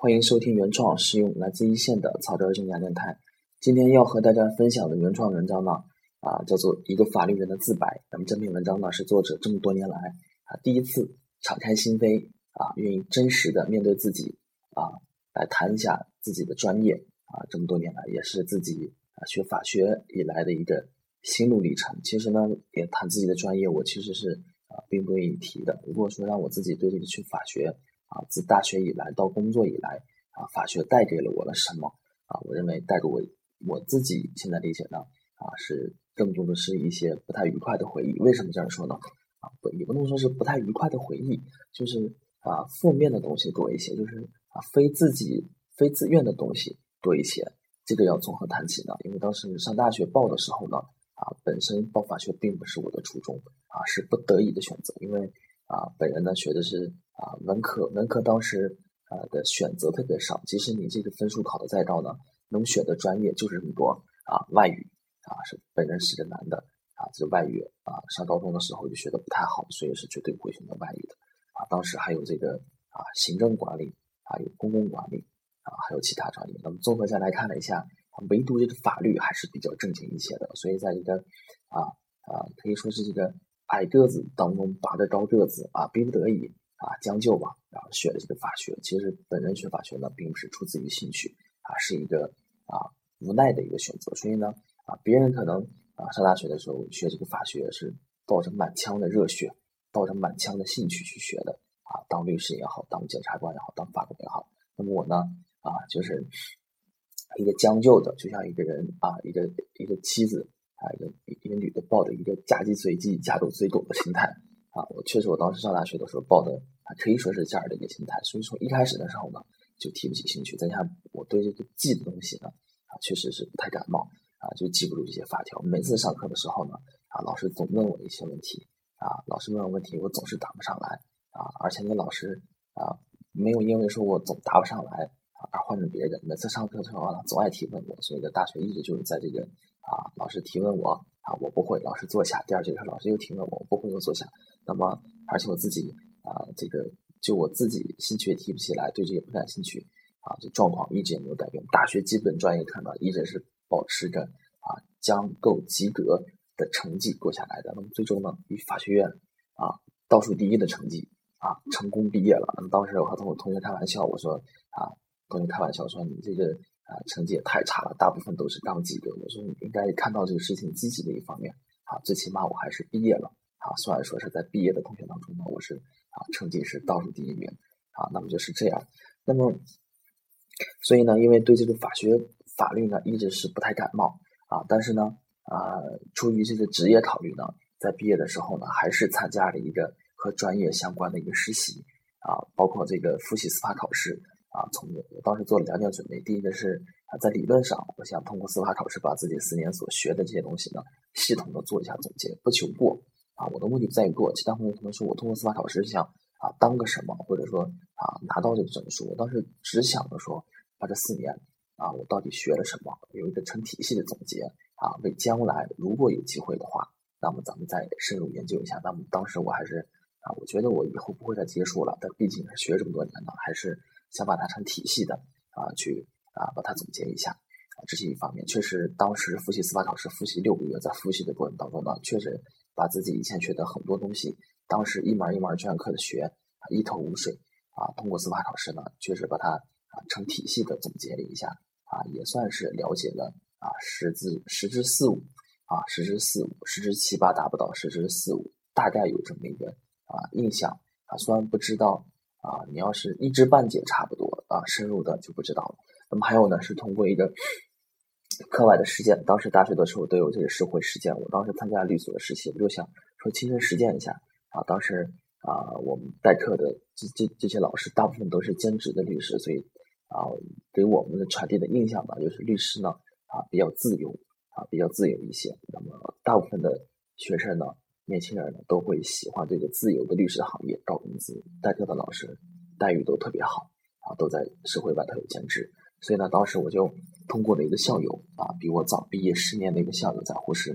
欢迎收听原创实用来自一线的草根正言电台。今天要和大家分享的原创文章呢，啊，叫做《一个法律人的自白》。那么这篇文章呢，是作者这么多年来啊第一次敞开心扉啊，愿意真实的面对自己啊，来谈一下自己的专业啊。这么多年来，也是自己啊学法学以来的一个心路历程。其实呢，也谈自己的专业，我其实是啊并不愿意提的。如果说让我自己对这个去法学，啊，自大学以来到工作以来，啊，法学带给了我了什么？啊，我认为带给我我自己现在理解呢，啊，是更多的是一些不太愉快的回忆。为什么这样说呢？啊，不也不能说是不太愉快的回忆，就是啊，负面的东西多一些，就是啊，非自己非自愿的东西多一些。这个要从何谈起呢？因为当时上大学报的时候呢，啊，本身报法学并不是我的初衷，啊，是不得已的选择，因为啊，本人呢学的是。啊，文科文科当时啊的选择特别少，即使你这个分数考的再高呢，能选的专业就是这么多啊。外语啊是本人是个男的啊，这外语啊上高中的时候就学的不太好，所以是绝对不会选择外语的啊。当时还有这个啊行政管理，啊有公共管理啊，还有其他专业。那么综合下来看了一下，唯独这个法律还是比较正经一些的，所以在一个啊啊可以说是这个矮个子当中拔个高个子啊，逼不得已。啊，将就吧，然后学的这个法学。其实本人学法学呢，并不是出自于兴趣，啊，是一个啊无奈的一个选择。所以呢，啊，别人可能啊上大学的时候学这个法学是抱着满腔的热血，抱着满腔的兴趣去学的，啊，当律师也好，当检察官也好，当法官也好。那么我呢，啊，就是一个将就的，就像一个人啊，一个一个妻子啊，一个一个女的抱着一个嫁鸡随鸡，嫁狗随狗的心态。啊，我确实，我当时上大学的时候抱的啊，可以说是这样的一个心态，所以说一开始的时候呢，就提不起兴趣。再加上我对这个记的东西呢，啊，确实是不太感冒，啊，就记不住这些法条。每次上课的时候呢，啊，老师总问我一些问题，啊，老师问我问题，我总是答不上来，啊，而且那老师啊，没有因为说我总答不上来啊而换成别人。每次上课的时候呢，总爱提问我，所以在大学一直就是在这个啊，老师提问我。啊，我不会，老师坐下。第二节课老师又提问我，我不会又坐下。那么，而且我自己啊，这个就我自己兴趣也提不起来，对这个不感兴趣啊，这状况一直也没有改变。大学基本专业课呢，一直是保持着啊将够及格的成绩过下来的。那么最终呢，以法学院啊倒数第一的成绩啊成功毕业了。那么当时我和同同学开玩笑，我说啊，同学开玩笑说你这个。啊，成绩也太差了，大部分都是刚及格。我说你应该看到这个事情积极的一方面啊，最起码我还是毕业了啊。虽然说是在毕业的同学当中呢，我是啊成绩是倒数第一名啊。那么就是这样。那么，所以呢，因为对这个法学法律呢一直是不太感冒啊，但是呢啊，出于这个职业考虑呢，在毕业的时候呢，还是参加了一个和专业相关的一个实习啊，包括这个复习司法考试。啊，从我当时做了两点准备，第一个是啊，在理论上，我想通过司法考试把自己四年所学的这些东西呢，系统的做一下总结，不求过啊，我的目的不在于过。其他朋友可能说我通过司法考试想啊当个什么，或者说啊拿到这个证书，我当时只想着说把这四年啊我到底学了什么，有一个成体系的总结啊，为将来如果有机会的话，那么咱们再深入研究一下。那么当时我还是啊，我觉得我以后不会再结束了，但毕竟是学这么多年了，还是。想把它成体系的啊，去啊把它总结一下啊，这是一方面。确实，当时复习司法考试复习六个月，在复习的过程当中呢，确实把自己以前学的很多东西，当时一门一门卷课的学一头雾水啊。通过司法考试呢，确实把它啊成体系的总结了一下啊，也算是了解了啊十之十之四五啊，十之四五，十之七八达不到，十之四五大概有这么一个啊印象啊，虽然不知道。啊，你要是一知半解差不多啊，深入的就不知道了。那么还有呢，是通过一个课外的实践。当时大学的时候都有这个社会实践，我当时参加律所的实习，我就想说亲身实践一下啊。当时啊，我们代课的这这这些老师大部分都是兼职的律师，所以啊，给我们的传递的印象吧，就是律师呢啊比较自由啊，比较自由一些。那么大部分的学生呢。年轻人呢都会喜欢这个自由的律师行业，高工资，代课的老师待遇都特别好啊，都在社会外头有兼职。所以呢，当时我就通过了一个校友啊，比我早毕业十年的一个校友，在沪市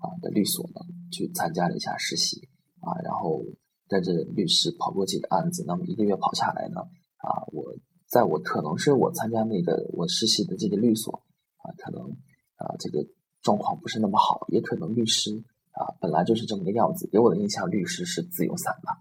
啊的律所呢去参加了一下实习啊，然后带着律师跑过几个案子，那么一个月跑下来呢啊，我在我可能是我参加那个我实习的这个律所啊，可能啊这个状况不是那么好，也可能律师啊本来就是这么个样子，给我的印象律师是自由散漫，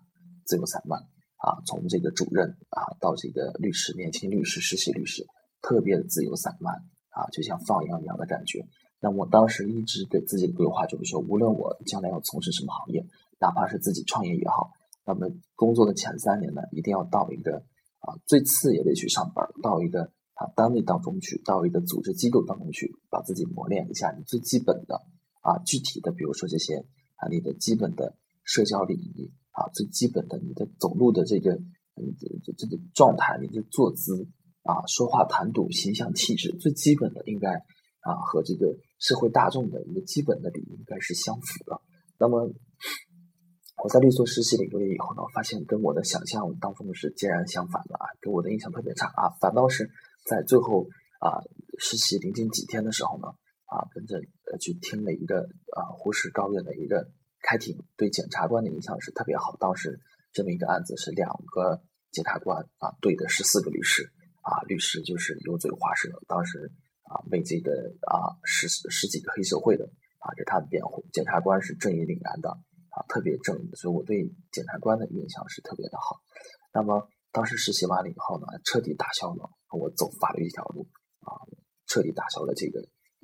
自由散漫啊，从这个主任啊到这个律师，年轻律师、实习律师，特别的自由散漫啊，就像放羊一样的感觉。那我当时一直给自己的规划就是说，无论我将来要从事什么行业，哪怕是自己创业也好。那么工作的前三年呢，一定要到一个啊，最次也得去上班，到一个啊单位当中去，到一个组织机构当中去，把自己磨练一下你最基本的啊具体的，比如说这些啊你的基本的社交礼仪啊，最基本的你的走路的这个嗯这这个状态，你的坐姿啊，说话谈吐、形象气质，最基本的应该啊和这个社会大众的一个基本的礼仪应该是相符的。那么。我在律所实习了一个月以后呢，发现跟我的想象当中是截然相反的啊，给我的印象特别差啊。反倒是在最后啊实习临近几天的时候呢，啊跟着呃去听了一个啊胡适高院的一个开庭，对检察官的印象是特别好。当时这么一个案子是两个检察官啊对的十四个律师啊，律师就是油嘴滑舌，当时啊为这个啊十十几个黑社会的啊给他的辩护，检察官是正义凛然的。啊，特别正义，所以我对检察官的印象是特别的好。那么当时实习完了以后呢，彻底打消了我走法律这条路啊，彻底打消了这个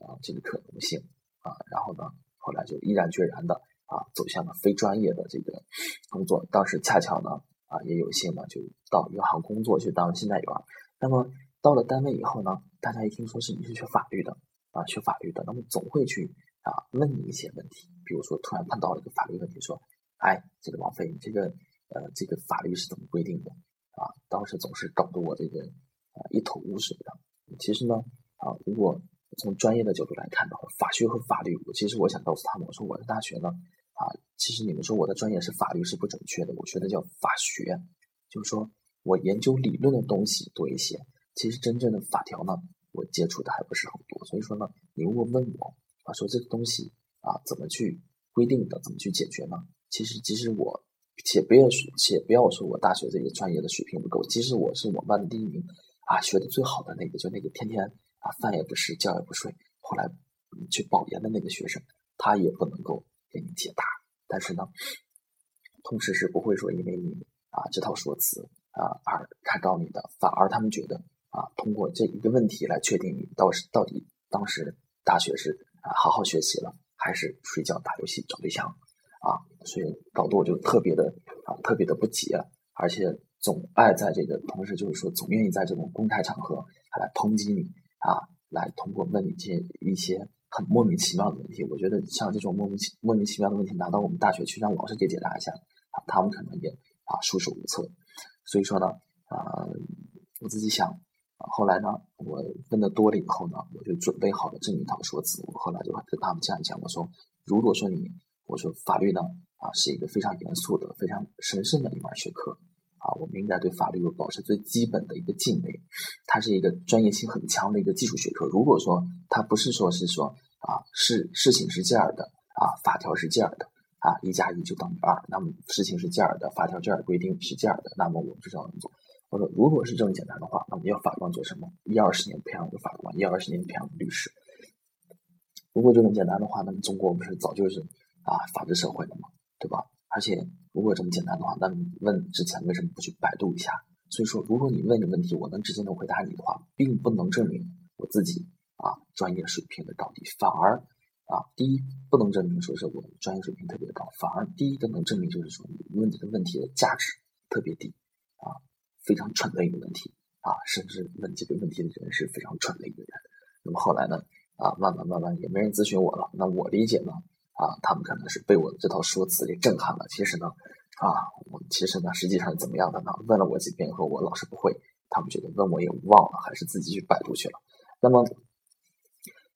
啊这个可能性啊。然后呢，后来就毅然决然的啊走向了非专业的这个工作。当时恰巧呢啊也有幸呢就到银行工作去当信贷员。那么到了单位以后呢，大家一听说是你是学法律的啊，学法律的，那么总会去。啊，问你一些问题，比如说突然碰到了一个法律问题，说，哎，这个王飞，你这个呃，这个法律是怎么规定的？啊，当时总是搞得我这个啊一头雾水的。其实呢，啊，如果从专业的角度来看的话，法学和法律，我其实我想告诉他们，我说我的大学呢，啊，其实你们说我的专业是法律是不准确的，我学的叫法学，就是说我研究理论的东西多一些，其实真正的法条呢，我接触的还不是很多。所以说呢，你如果问我。啊，说这个东西啊，怎么去规定的，怎么去解决呢？其实，其实我，且不要说，且不要说我大学这个专业的水平不够，其实我是我们班的第一名啊，学的最好的那个，就那个天天啊饭也不吃，觉也不睡，后来去保研的那个学生，他也不能够给你解答。但是呢，同时是不会说因为你啊这套说辞啊而开导你的，反而他们觉得啊，通过这一个问题来确定你到是到底当时大学是。啊，好好学习了，还是睡觉、打游戏、找对象啊？所以搞得我就特别的啊，特别的不解，而且总爱在这个同时，就是说总愿意在这种公开场合来抨击你啊，来通过问你这一些很莫名其妙的问题。我觉得像这种莫名其莫名其妙的问题，拿到我们大学去让老师给解答一下啊，他们可能也啊束手无策。所以说呢，啊，我自己想。后来呢，我问的多了以后呢，我就准备好了这么一套说辞。我后来就跟他们这样讲，我说：如果说你，我说法律呢，啊，是一个非常严肃的、非常神圣的一门学科，啊，我们应该对法律有保持最基本的一个敬畏。它是一个专业性很强的一个技术学科。如果说它不是说是说啊，是事情是这样的啊，法条是这样的啊，一加一就等于二，那么事情是这样的，法条这样规定是这样的，那么我们就这样做。我说，如果是这么简单的话，那么要法官做什么？一二十年培养一个法官，一二十年培养个律师。如果这么简单的话，那么中国不是早就是啊法治社会了吗？对吧？而且如果这么简单的话，那你问之前为什么不去百度一下？所以说，如果你问的问题我能直接的回答你的话，并不能证明我自己啊专业水平的高低，反而啊第一不能证明说是我专业水平特别的高，反而第一个能证明就是说你问这个问题的价值特别低啊。非常蠢的一个问题啊，甚至问这个问题的人是非常蠢的一个人。那么后来呢，啊，慢慢慢慢也没人咨询我了。那我理解呢，啊，他们可能是被我的这套说辞给震撼了。其实呢，啊，我其实呢，实际上是怎么样的呢？问了我几遍以后，我老是不会，他们觉得问我也忘了，还是自己去百度去了。那么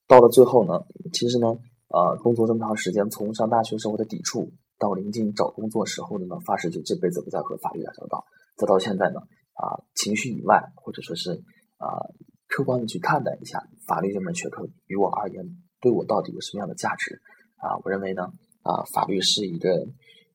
到了最后呢，其实呢，呃，工作这么长时间，从上大学时候的抵触，到临近找工作时候的呢，发誓就这辈子不再和法律打交道。再到现在呢，啊，情绪以外，或者说是啊，客观的去看待一下法律这门学科，于我而言，对我到底有什么样的价值？啊，我认为呢，啊，法律是一个，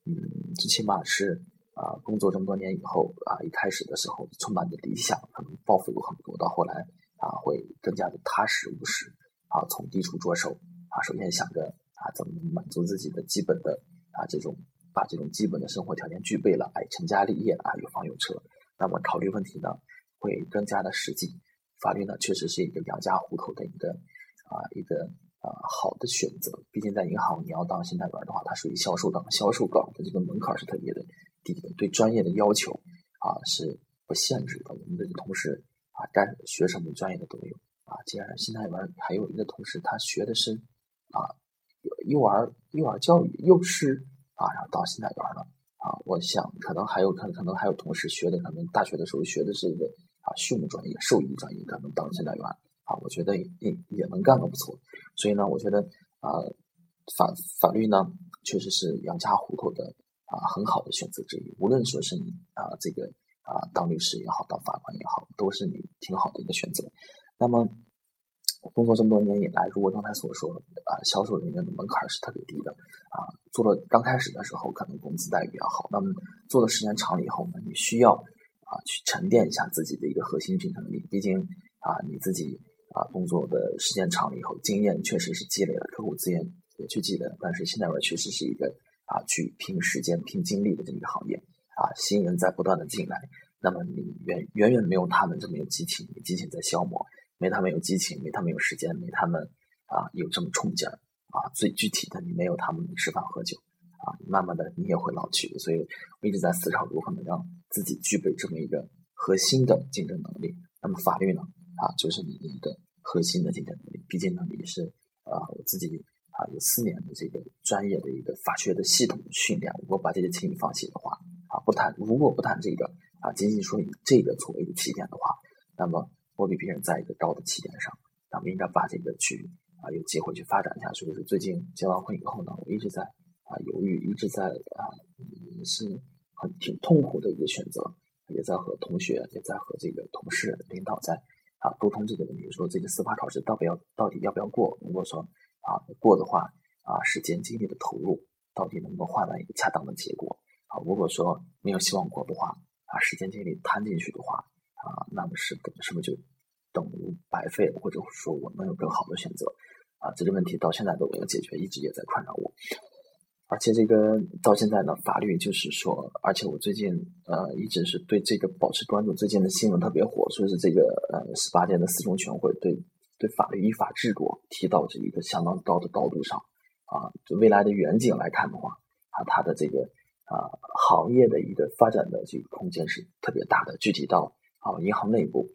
嗯，最起码是啊，工作这么多年以后啊，一开始的时候充满着理想，可能抱负有很多，到后来啊，会更加的踏实务实啊，从低处着手啊，首先想着啊，怎么满足自己的基本的啊这种把这种基本的生活条件具备了，哎，成家立业啊，有房有车，那么考虑问题呢会更加的实际。法律呢确实是一个养家糊口的一个啊一个。啊，好的选择。毕竟在银行，你要当信贷员的话，它属于销售岗，销售岗的这个门槛是特别的低的，对专业的要求啊是不限制的。我们的同事啊，干学什么专业的都有啊。既然信贷员还有一个同事，他学的是啊幼儿幼儿教育幼师啊，然后当信贷员了啊。我想可能还有可能可能还有同事学的，可能大学的时候学的是一个啊畜牧专业、兽医专业，可能当信贷员。啊，我觉得也也能干得不错，所以呢，我觉得啊，法法律呢，确实是养家糊口的啊很好的选择之一。无论说是你啊这个啊当律师也好，当法官也好，都是你挺好的一个选择。那么工作这么多年以来，如果刚才所说啊，销售人员的门槛是特别低的啊，做了刚开始的时候可能工资待遇比较好，那么做的时间长了以后呢，你需要啊去沉淀一下自己的一个核心竞争力，毕竟啊你自己。啊，工作的时间长了以后，经验确实是积累了，客户资源也去积累，但是现在玩确实是一个啊，去拼时间、拼精力的这么一个行业啊，新人在不断的进来，那么你远远远没有他们这么有激情，激情在消磨，没他们有激情，没他们有时间，没他们啊有这么冲劲儿啊，最具体的，你没有他们吃饭喝酒啊，慢慢的你也会老去，所以我一直在思考如何能让自己具备这么一个核心的竞争能力。那么法律呢？啊，就是你的一个核心的竞争能力。毕竟呢，你是啊，我自己啊有四年的这个专业的一个法学的系统的训练。如果把这些轻易放弃的话，啊，不谈，如果不谈这个啊，仅仅说以这个作为一个起点的话，那么我比别人在一个高的起点上，那么应该把这个去啊有机会去发展下。所以说，最近结完婚以后呢，我一直在啊犹豫，一直在啊是很挺痛苦的一个选择，也在和同学，也在和这个同事、领导在。啊，沟通这个问题，说这个司法考试到底要到底要不要过？如果说啊过的话，啊时间精力的投入到底能不能换来一个恰当的结果？啊，如果说没有希望过的话，啊时间精力摊进去的话，啊那么是等是不是就等于白费？或者说我能有更好的选择？啊，这个问题到现在都没有解决，一直也在困扰我。而且这个到现在呢，法律就是说，而且我最近呃一直是对这个保持关注。最近的新闻特别火，说是这个呃十八届的四中全会对对法律依法治国提到这一个相当高的高度上啊，就未来的远景来看的话啊，它的这个啊行业的一个发展的这个空间是特别大的。具体到啊银行内部，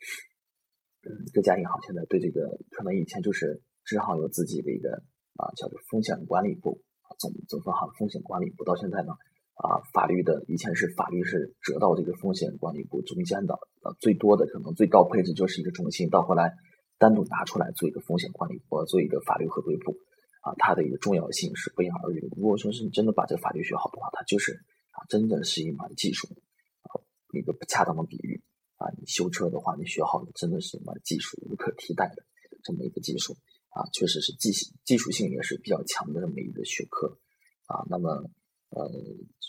嗯，各家银行现在对这个可能以前就是支行有自己的一个啊叫做风险管理部。总总分行风险管理部到现在呢，啊，法律的以前是法律是折到这个风险管理部中间的，呃，最多的可能最高配置就是一个中心，到后来单独拿出来做一个风险管理部，做一个法律合规部，啊，它的一个重要性是不言而喻的。如果说是你真的把这个法律学好的话，它就是啊，真的是一门技术，啊，一个不恰当的比喻，啊，你修车的话，你学好的真的是一门技术，无可替代的这么一个技术。啊，确实是技技术性也是比较强的这么一个学科啊。那么，呃，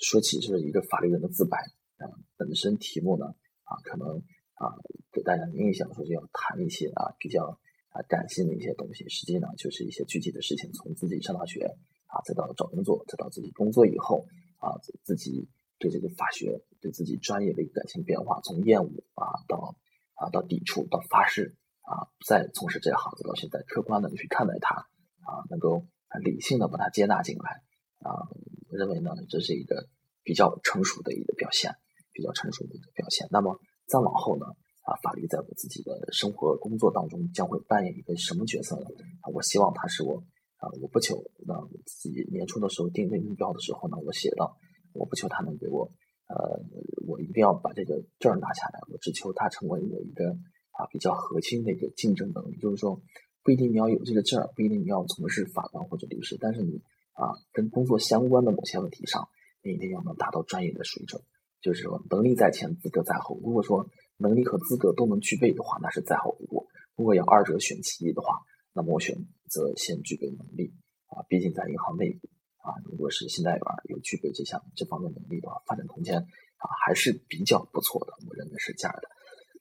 说起这一个法律人的自白啊，本身题目呢啊，可能啊给大家印象说就要谈一些啊比较啊感性的一些东西，实际呢就是一些具体的事情，从自己上大学啊，再到找工作，再到自己工作以后啊，自己对这个法学对自己专业的一个感情变化，从厌恶啊到啊到抵触到发誓。啊，再从事这行子到现在，客观的去看待它，啊，能够理性的把它接纳进来，啊，认为呢，这是一个比较成熟的一个表现，比较成熟的一个表现。那么再往后呢，啊，法律在我自己的生活工作当中将会扮演一个什么角色呢？啊，我希望它是我，啊，我不求那自己年初的时候定位目标的时候呢，我写到，我不求他能给我，呃，我一定要把这个证拿下来，我只求他成为我一个。啊，比较核心的一个竞争能力，就是说，不一定你要有这个证儿，不一定你要从事法官或者律师，但是你啊，跟工作相关的某些问题上，你一定要能达到专业的水准。就是说，能力在前，资格在后。如果说能力和资格都能具备的话，那是再好不过。如果要二者选其一的话，那么我选择先具备能力啊。毕竟在银行内部啊，如果是信贷员有具备这项这方面能力的话，发展空间啊，还是比较不错的，我认为是这样的。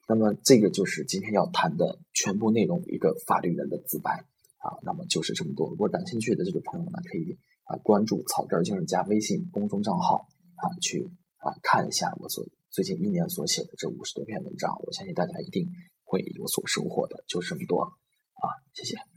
那么这个就是今天要谈的全部内容，一个法律人的自白啊。那么就是这么多。如果感兴趣的这个朋友呢，可以啊关注草根精神家微信公众账号啊，去啊看一下我所最近一年所写的这五十多篇文章。我相信大家一定会有所收获的。就这么多啊，谢谢。